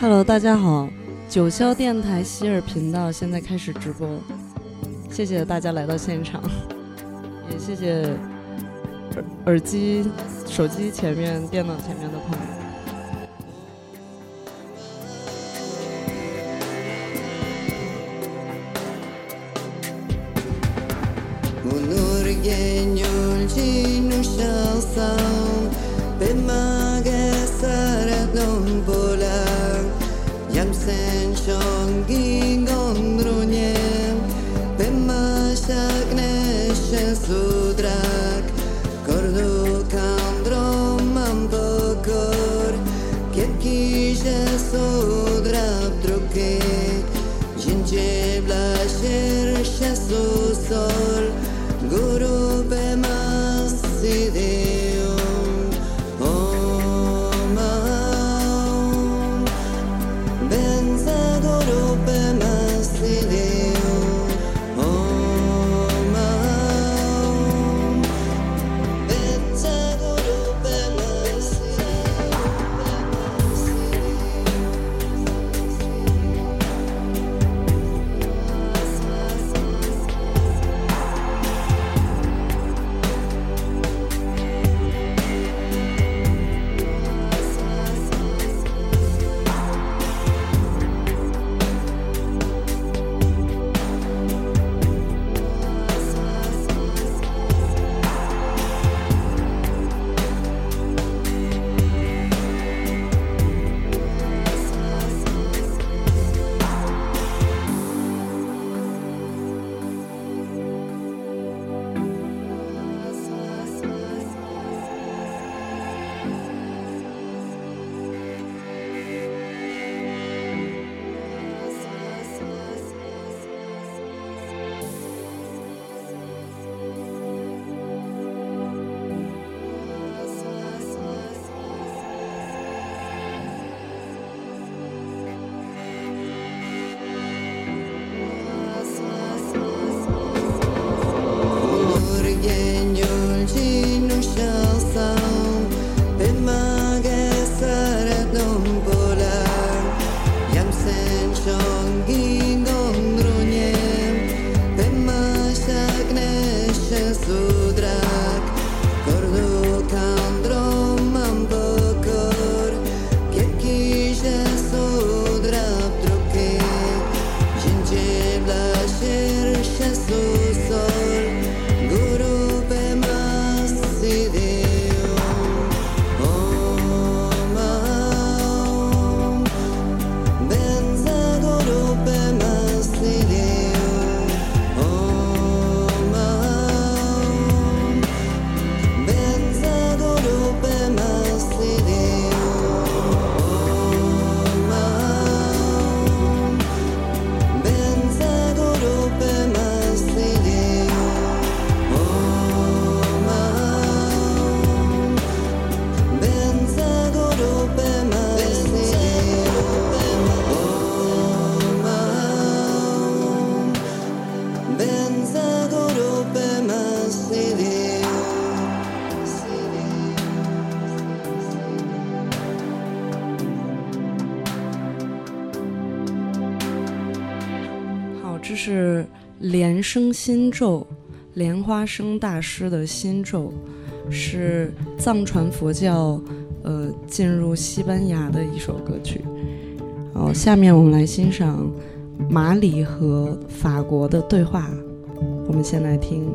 Hello，大家好，九霄电台希尔频道现在开始直播，谢谢大家来到现场，也谢谢耳耳机、手机前面、电脑前面的朋友。生心咒，莲花生大师的心咒，是藏传佛教呃进入西班牙的一首歌曲。好，下面我们来欣赏马里和法国的对话。我们先来听。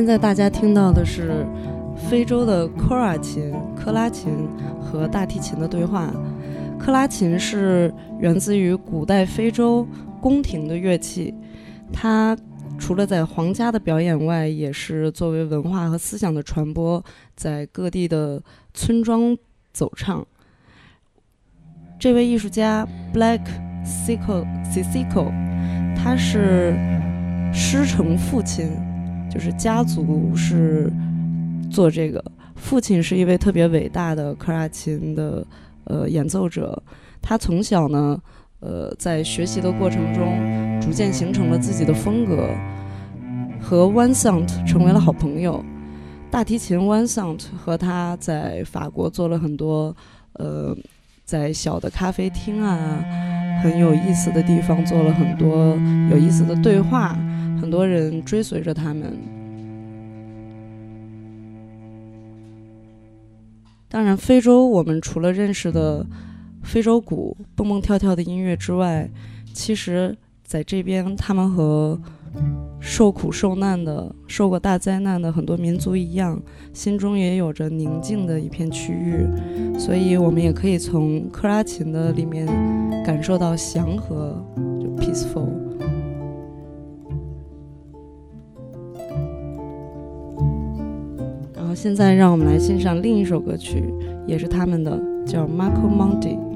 现在大家听到的是非洲的科尔琴、克拉琴和大提琴的对话。克拉琴是源自于古代非洲宫廷的乐器，它除了在皇家的表演外，也是作为文化和思想的传播，在各地的村庄走唱。这位艺术家 Black Siko Sisiko，他是师承父亲，就是家族是做这个，父亲是一位特别伟大的科拉琴的呃演奏者，他从小呢，呃，在学习的过程中，逐渐形成了自己的风格，和 One Sound 成为了好朋友。大提琴 One Sound 和他在法国做了很多，呃，在小的咖啡厅啊，很有意思的地方做了很多有意思的对话，很多人追随着他们。当然，非洲我们除了认识的非洲鼓、蹦蹦跳跳的音乐之外，其实在这边他们和受苦受难的、受过大灾难的很多民族一样，心中也有着宁静的一片区域，所以我们也可以从克拉琴的里面感受到祥和，就 peaceful。现在让我们来欣赏另一首歌曲，也是他们的，叫 Marco Monti。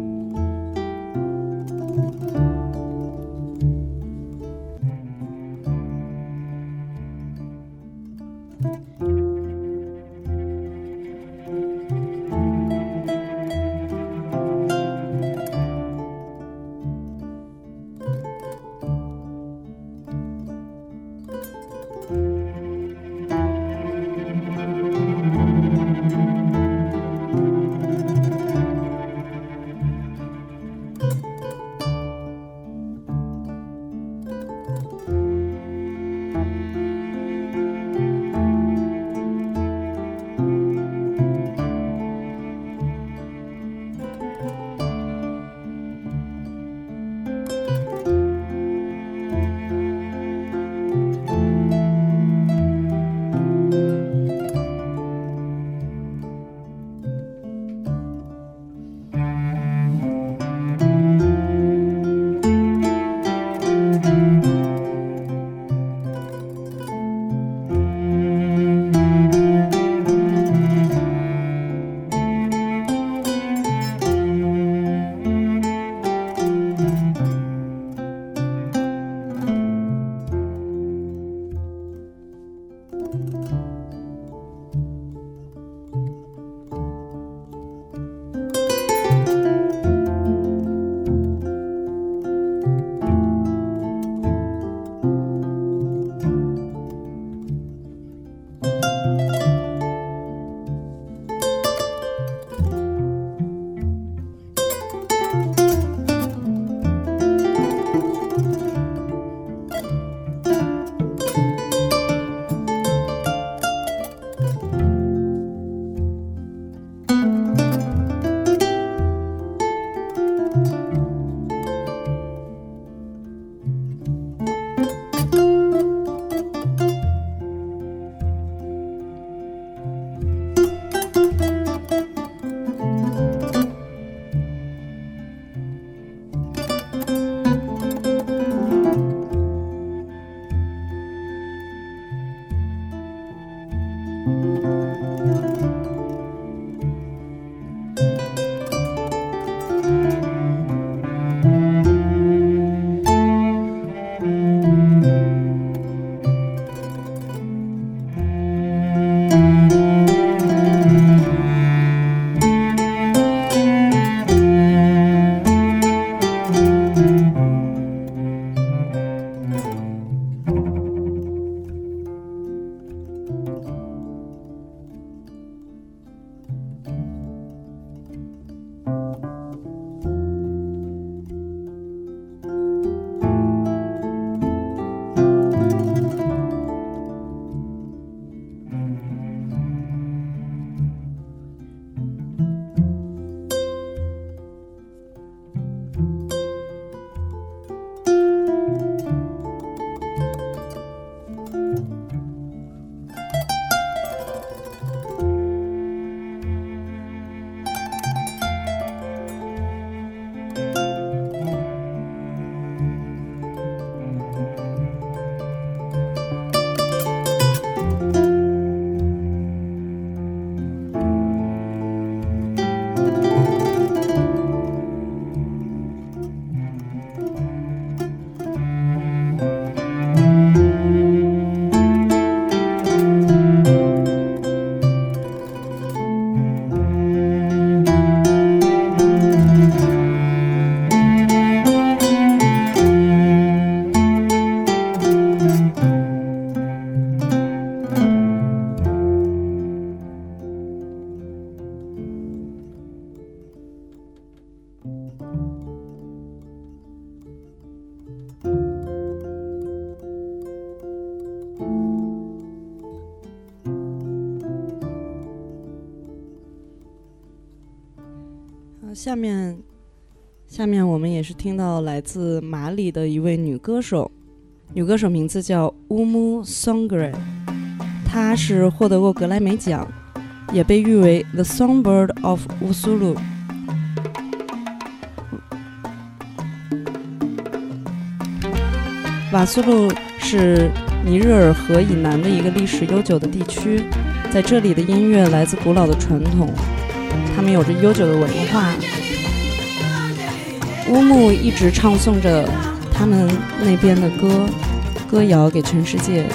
面，下面我们也是听到来自马里的一位女歌手，女歌手名字叫乌木桑格瑞，她是获得过格莱美奖，也被誉为 The Songbird of Usulu。瓦苏鲁是尼日尔河以南的一个历史悠久的地区，在这里的音乐来自古老的传统。他们有着悠久的文化。乌木一直唱诵着他们那边的歌，歌谣给全世界。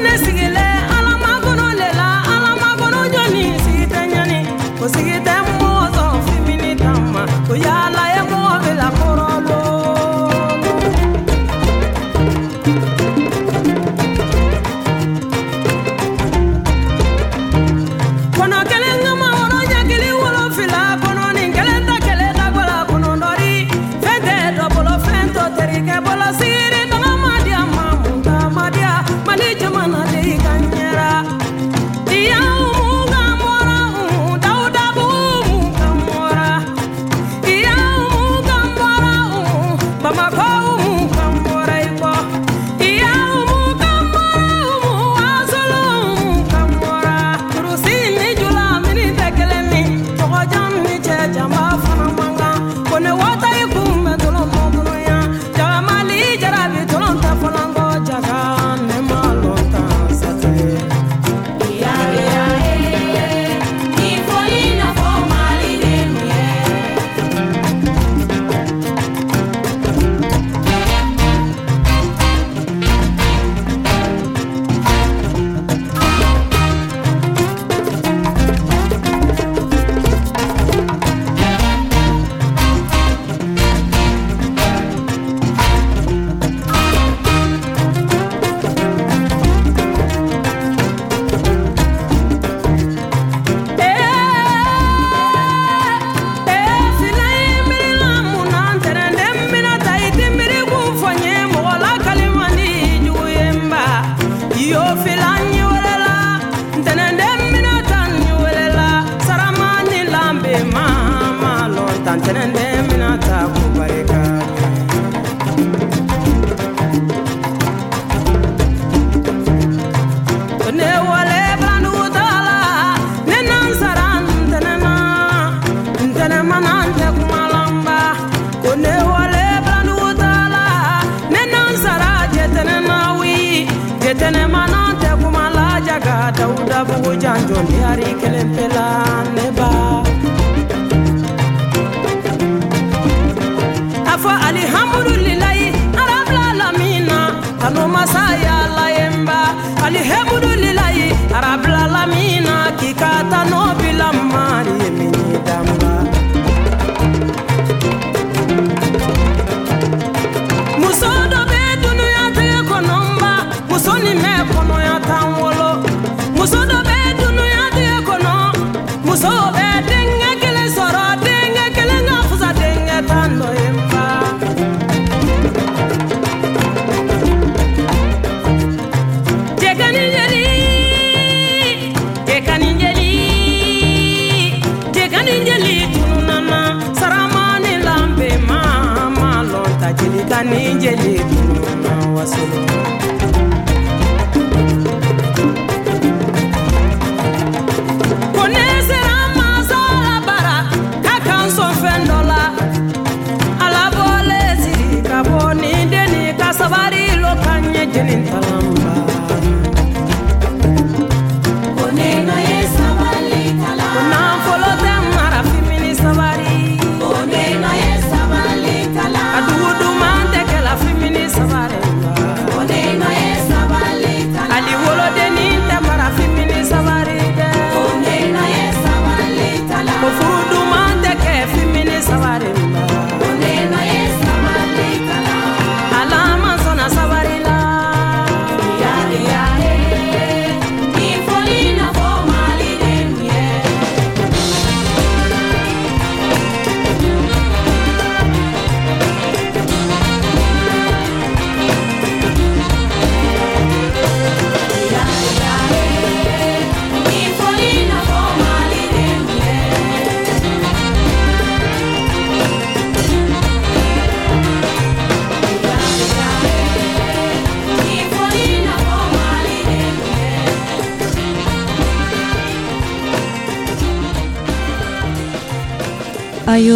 honestly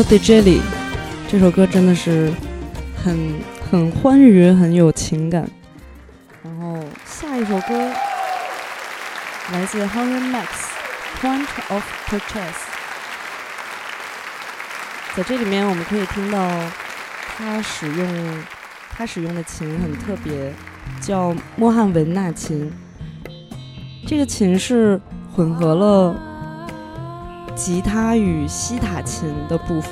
The Jelly》这首歌真的是很很欢愉，很有情感。然后下一首歌来自 Henry Max，《Point of Purchase》。在这里面我们可以听到他使用他使用的琴很特别，叫莫汉文纳琴。这个琴是混合了吉他与西塔琴的部分，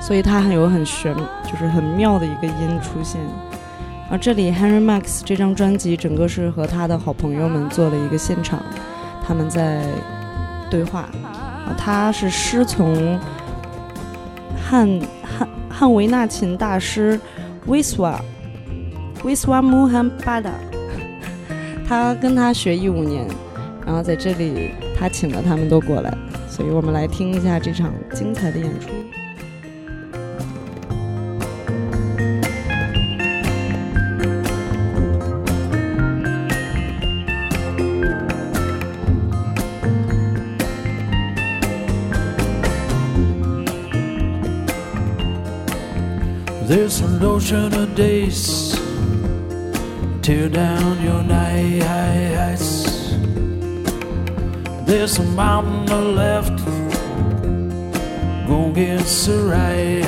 所以它很有很玄，就是很妙的一个音出现。而这里 Henry Max 这张专辑整个是和他的好朋友们做了一个现场，他们在对话。他是师从汉汉汉维纳琴大师 Wiswa Wiswa Mohan Bada，他跟他学一五年，然后在这里他请了他们都过来。所以我们来听一下这场精彩的演出。There's an ocean of days tear down your night. There's a mountain left, go get right.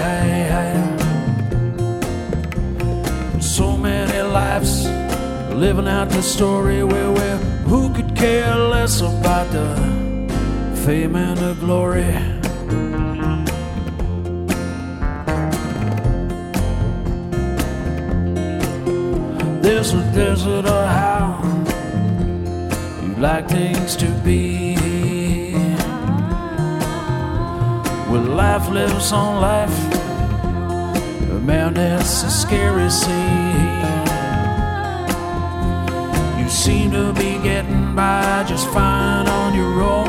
So many lives living out the story where, where who could care less about the fame and the glory. There's a desert or how you'd like things to be. Life lives on life, man, that's a scary scene. You seem to be getting by just fine on your own.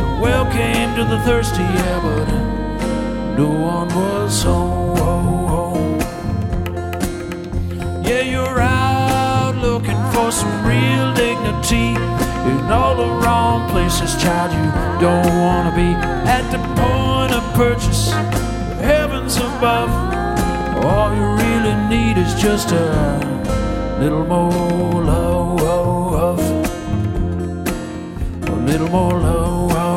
The well came to the thirsty, yeah, but no one was home. Yeah, you're out looking for some real dignity in all the wrong places, child. You don't want to be at the purchase, heavens above. All you really need is just a little more love, oh, oh, oh. a little more love.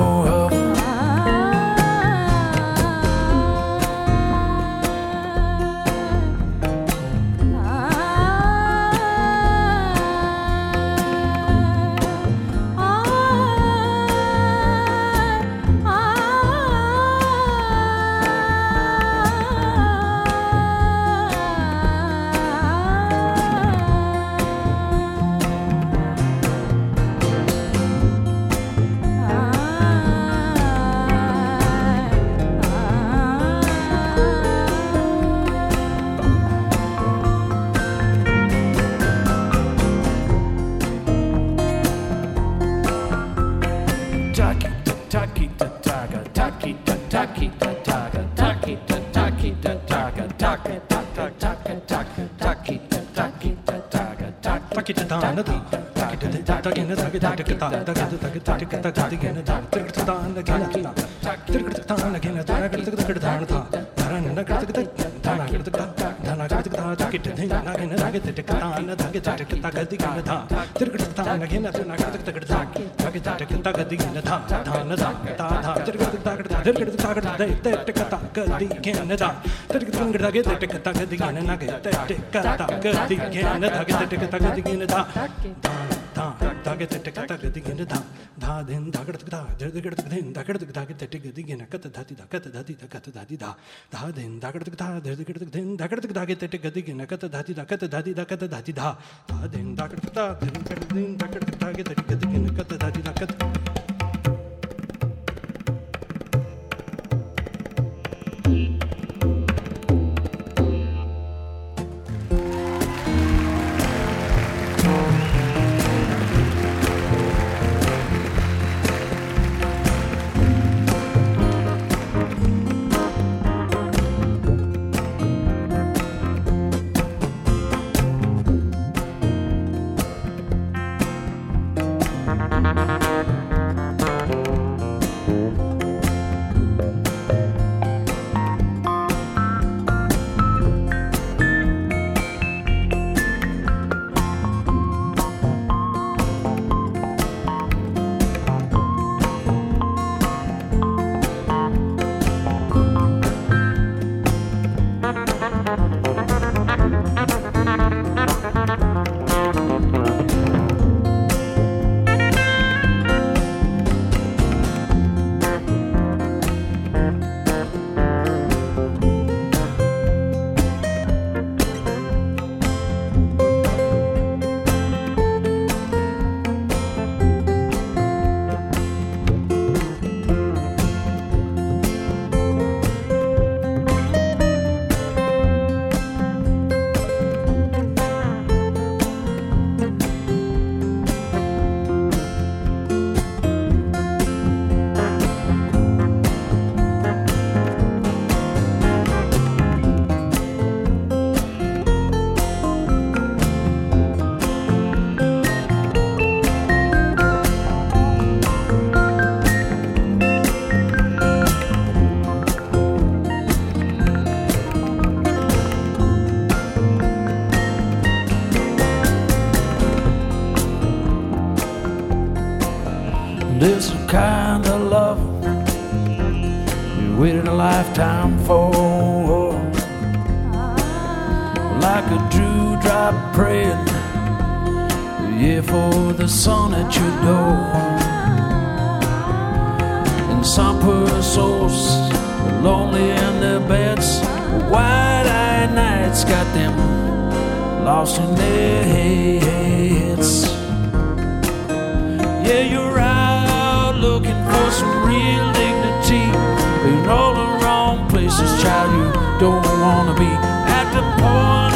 Tack. get the tactic in the dam, da then dagger the get then dagger the dagger the ticket again, cut the dati, cut the dati, cut the dati da, da then dagger the da, the get then dagger the dagger the ticket again, cut the dati, cut the dati, cut the dati da, da then dagger the da, then dagger the dagger the ticket again, cut the dati, cut lifetime for. Like a dewdrop praying, yeah, for the sun at your door. And some poor souls lonely in their beds. Wide-eyed nights got them lost in their heads. Yeah, you're out looking for some real dignity. In all places, child, you don't wanna be. At the point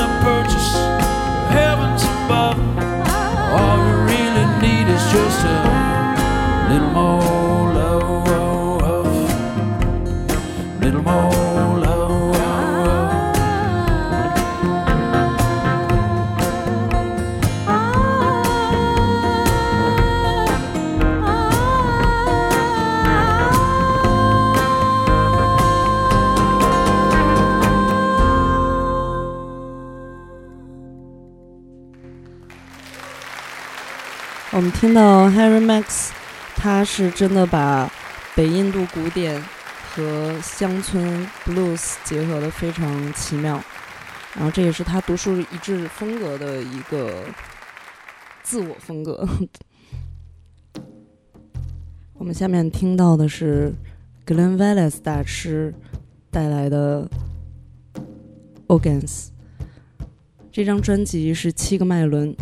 听到 Harry Max，他是真的把北印度古典和乡村 blues 结合的非常奇妙，然后这也是他独树一帜风格的一个自我风格。我们下面听到的是 Glenn Valles 大师带来的 Organs。这张专辑是七个脉轮，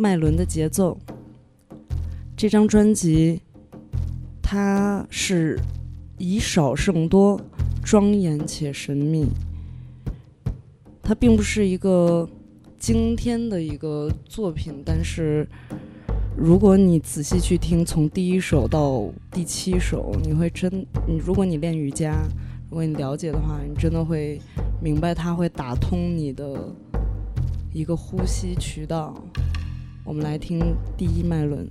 脉轮的节奏。这张专辑，它是以少胜多，庄严且神秘。它并不是一个惊天的一个作品，但是如果你仔细去听，从第一首到第七首，你会真，你如果你练瑜伽，如果你了解的话，你真的会明白它会打通你的一个呼吸渠道。我们来听第一脉轮，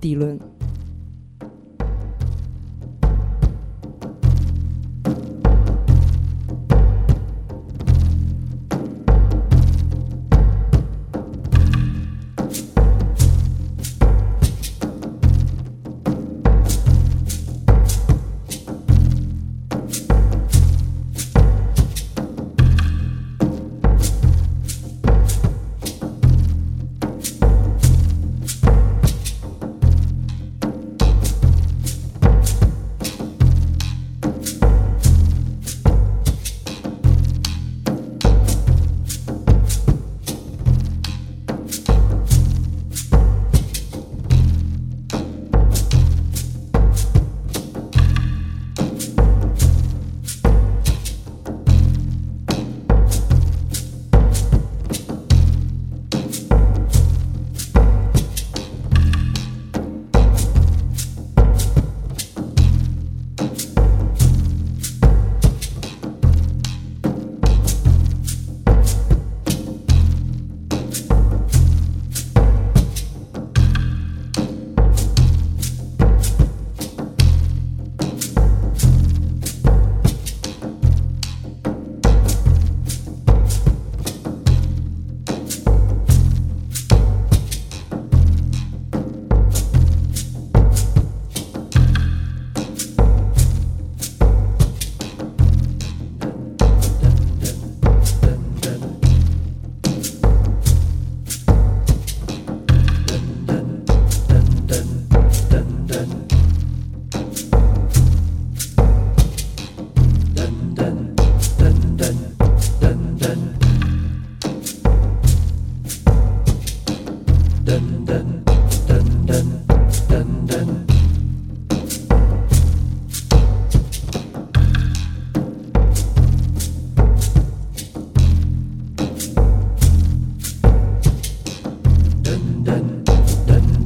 底轮。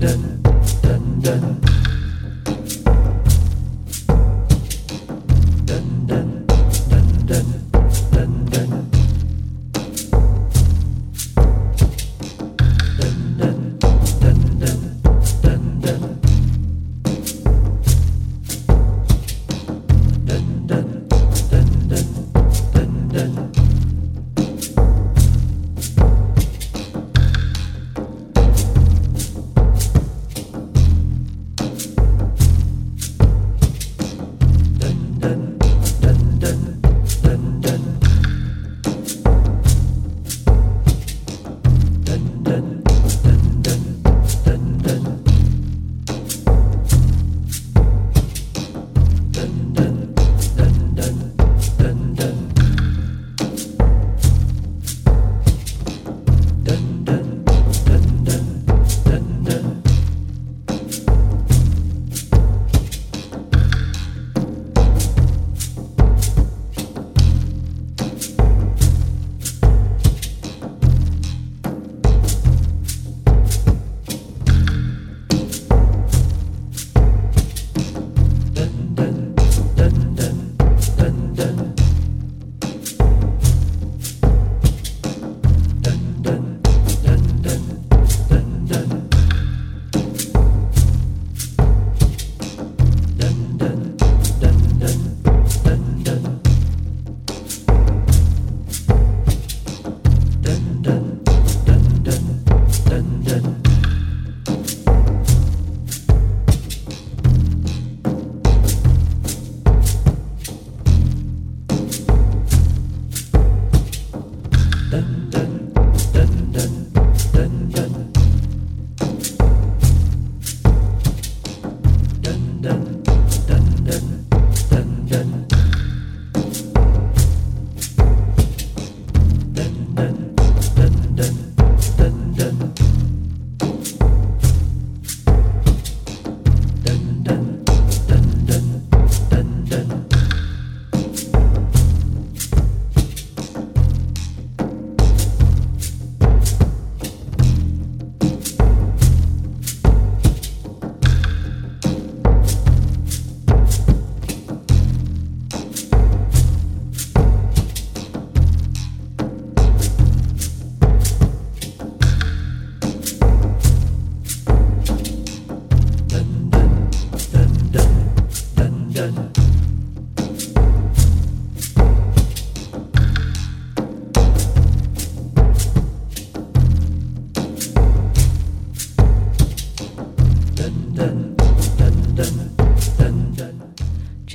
dun dun dun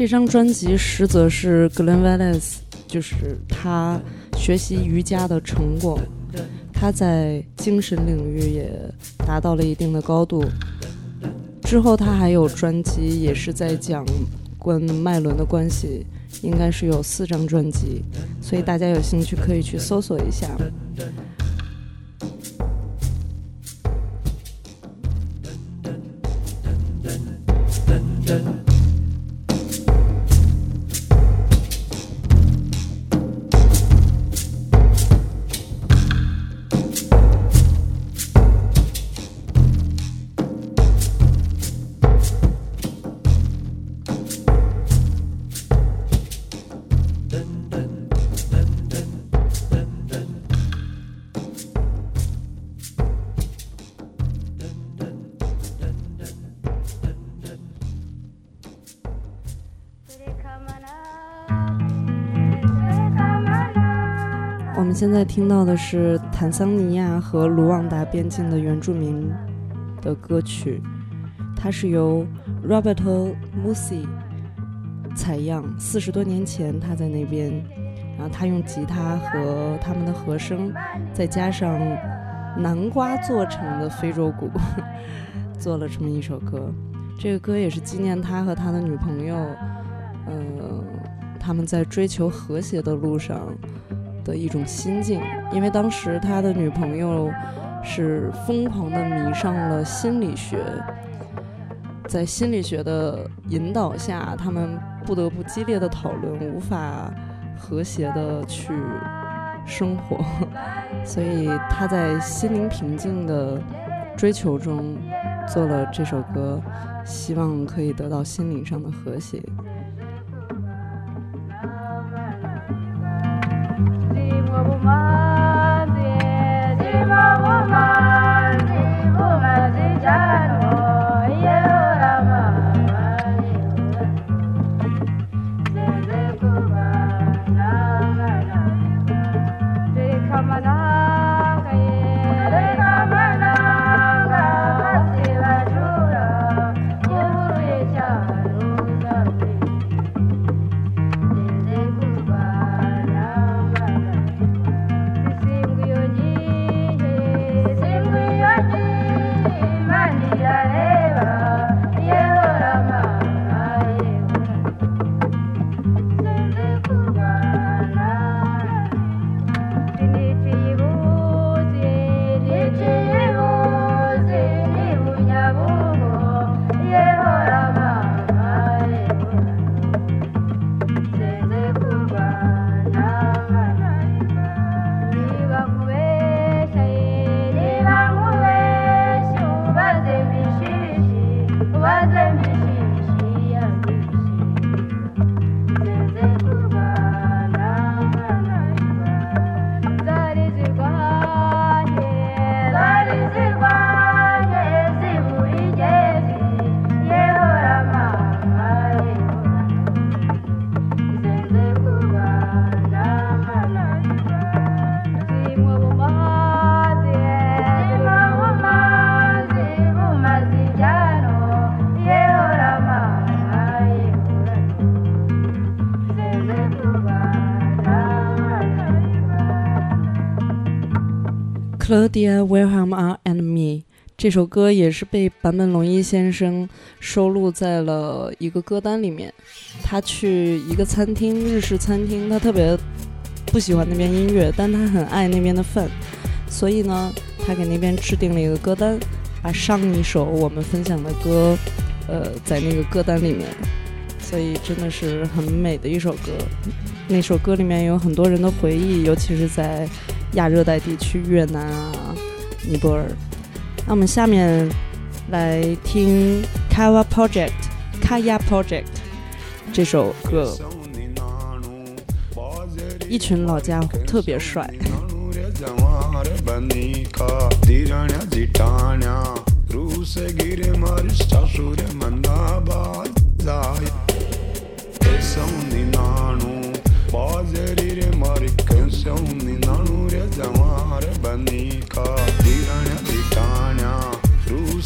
这张专辑实则是 Glen Velez，就是他学习瑜伽的成果。他在精神领域也达到了一定的高度。之后他还有专辑，也是在讲跟麦伦的关系，应该是有四张专辑，所以大家有兴趣可以去搜索一下。现在听到的是坦桑尼亚和卢旺达边境的原住民的歌曲，它是由 Roberto Musi 采样。四十多年前他在那边，然后他用吉他和他们的和声，再加上南瓜做成的非洲鼓，做了这么一首歌。这个歌也是纪念他和他的女朋友，呃，他们在追求和谐的路上。的一种心境，因为当时他的女朋友是疯狂的迷上了心理学，在心理学的引导下，他们不得不激烈的讨论，无法和谐的去生活，所以他在心灵平静的追求中做了这首歌，希望可以得到心灵上的和谐。Dear Wilhelm and Me 这首歌也是被坂本龙一先生收录在了一个歌单里面。他去一个餐厅，日式餐厅，他特别不喜欢那边音乐，但他很爱那边的饭，所以呢，他给那边制定了一个歌单，把上一首我们分享的歌，呃，在那个歌单里面，所以真的是很美的一首歌。那首歌里面有很多人的回忆，尤其是在。亚热带地区，越南啊，尼泊尔。那我们下面来听 Kawa Project Kaya Project 这首歌，一群老家伙特别帅。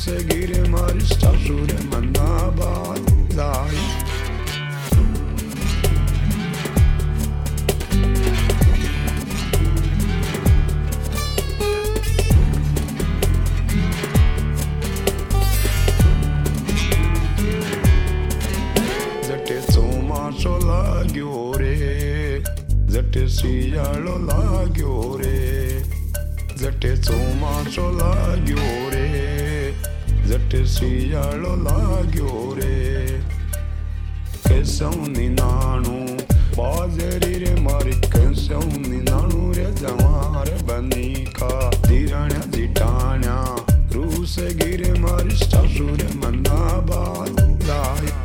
seguirem Aristajurem Manabadai લાગ્યો રે જટે શિયાળો લાગ્યો રે જટે ચોમાસો લાગ્યો રે જટે શિયાળો લાગ્યો રે કેસવની નાણું બાજરી રે મારી કેસવની નાણું રે જમાર બની કા ધીરણ્યા જીટાણ્યા રૂસ ગીરે મારી સાસુ રે મના બાય જટે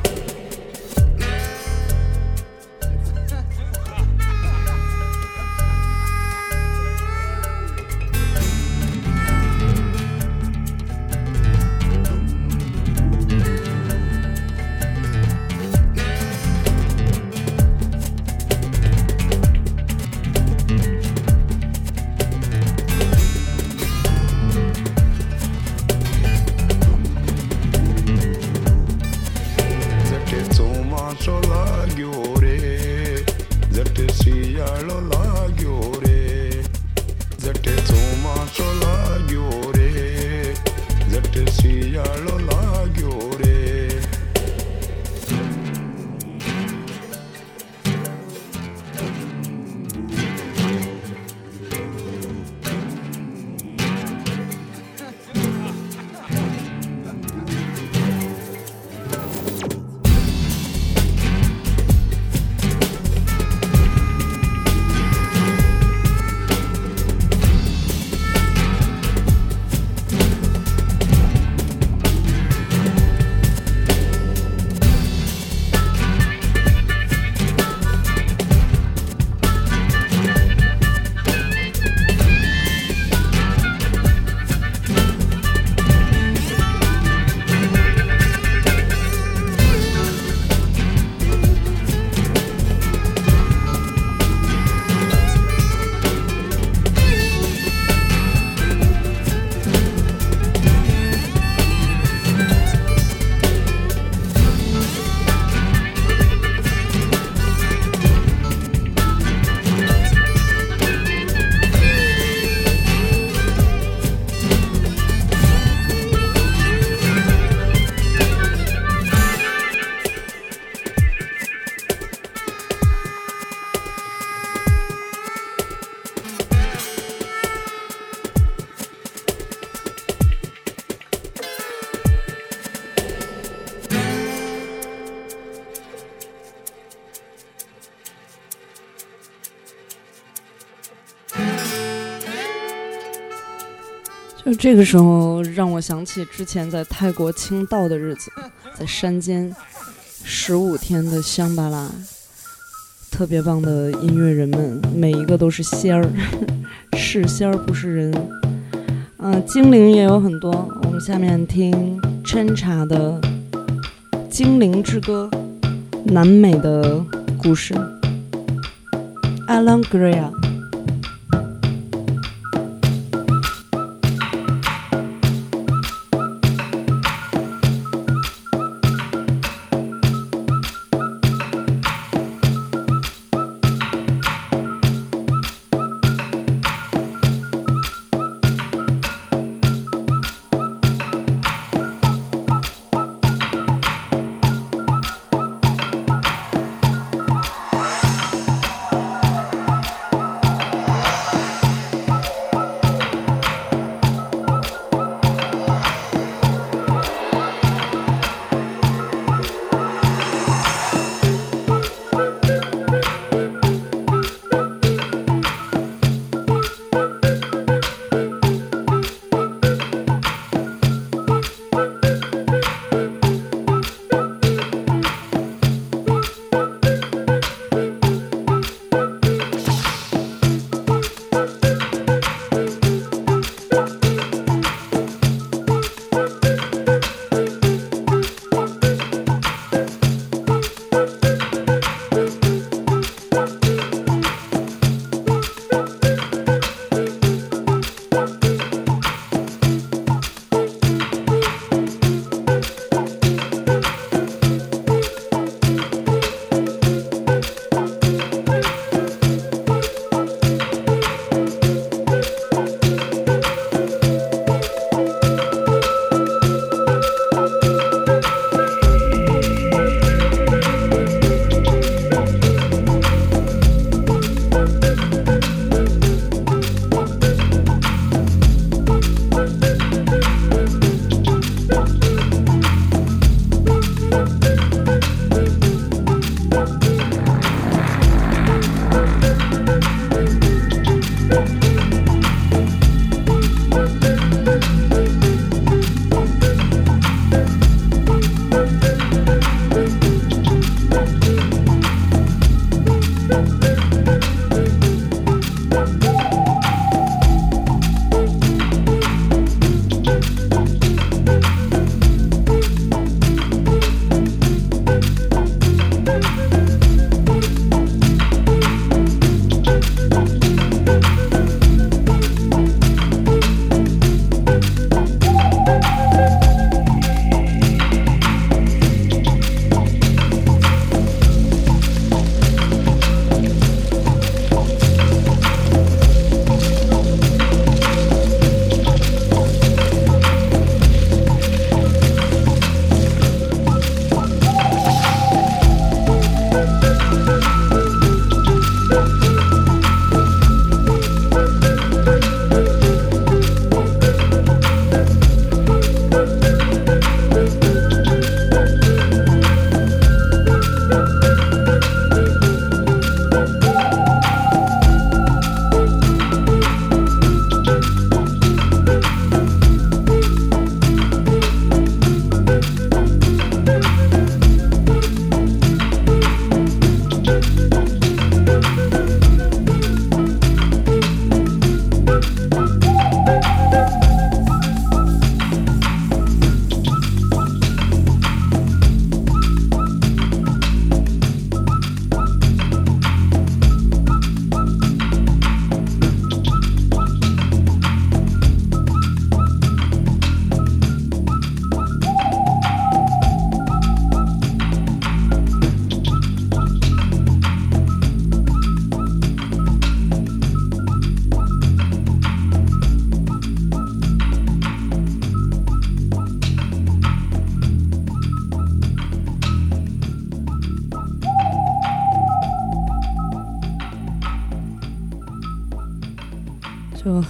这个时候让我想起之前在泰国清道的日子，在山间十五天的香巴拉，特别棒的音乐人们，每一个都是仙儿，是仙儿不是人。嗯、精灵也有很多。我们下面听春茶的《精灵之歌》，南美的故事。Alan Grea。Thank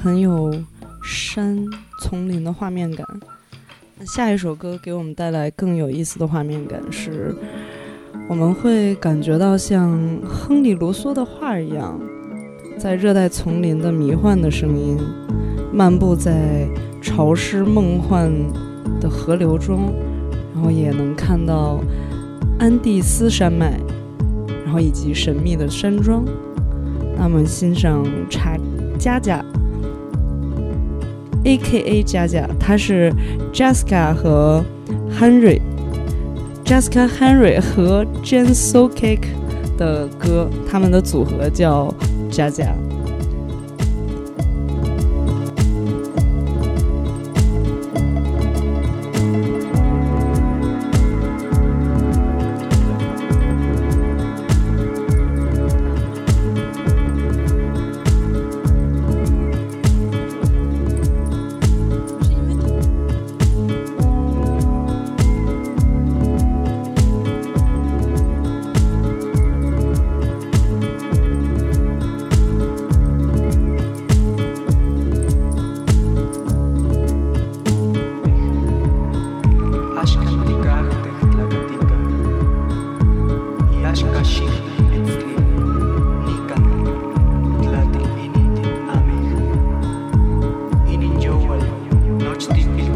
很有山丛林的画面感。下一首歌给我们带来更有意思的画面感是，我们会感觉到像亨利·卢梭的画一样，在热带丛林的迷幻的声音，漫步在潮湿梦幻的河流中，然后也能看到安第斯山脉，然后以及神秘的山庄。那么欣赏查佳佳，A.K.A. 佳佳，她是 Jessica 和 Henry，Jessica Henry 和 Jen So Cake 的歌，他们的组合叫佳佳。these people.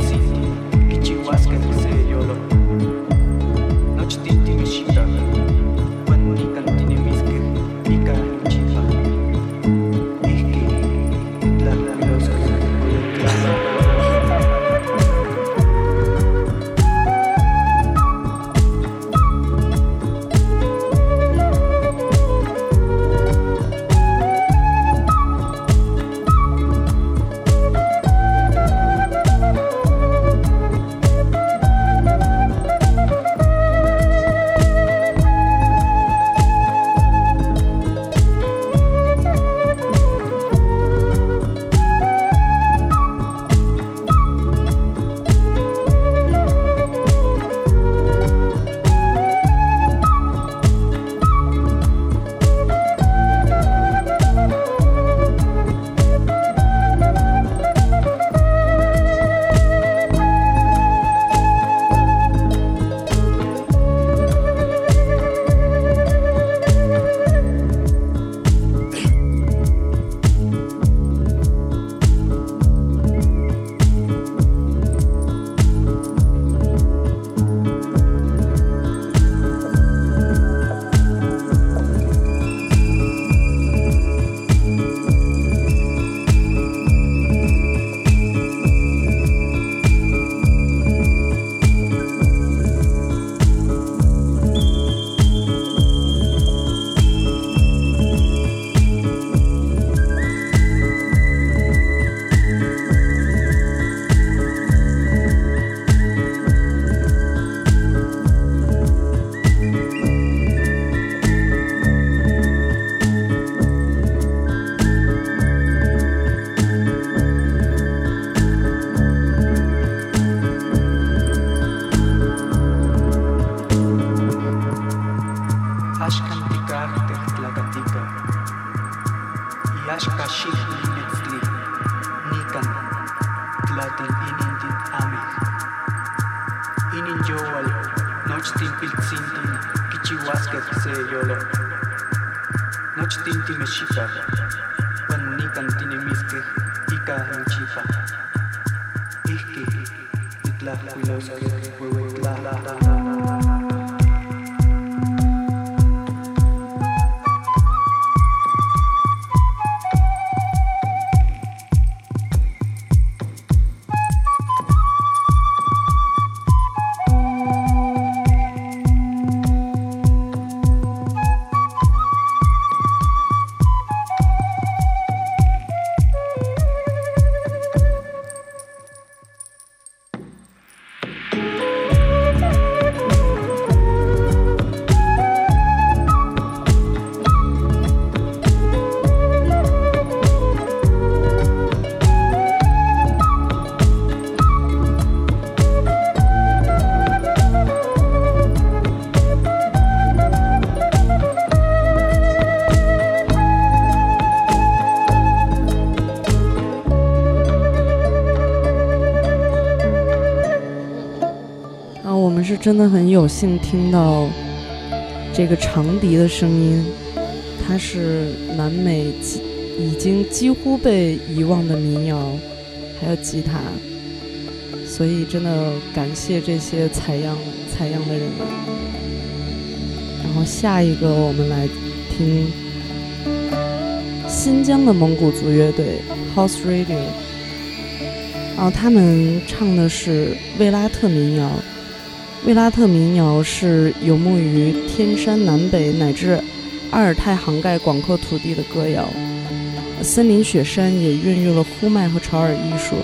intimacy felt. 真的很有幸听到这个长笛的声音，它是南美已经几乎被遗忘的民谣，还有吉他，所以真的感谢这些采样采样的人们。然后下一个我们来听新疆的蒙古族乐队 House Radio，然后他们唱的是维拉特民谣。维拉特民谣是游牧于天山南北乃至阿尔泰涵盖广阔土地的歌谣。森林雪山也孕育了呼麦和潮尔艺术，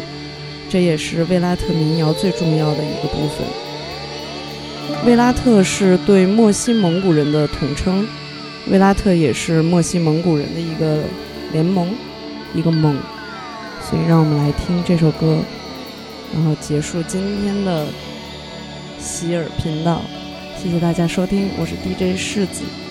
这也是维拉特民谣最重要的一个部分。维拉特是对墨西蒙古人的统称，维拉特也是墨西蒙古人的一个联盟，一个盟。所以，让我们来听这首歌，然后结束今天的喜尔频道。谢谢大家收听，我是 DJ 世子。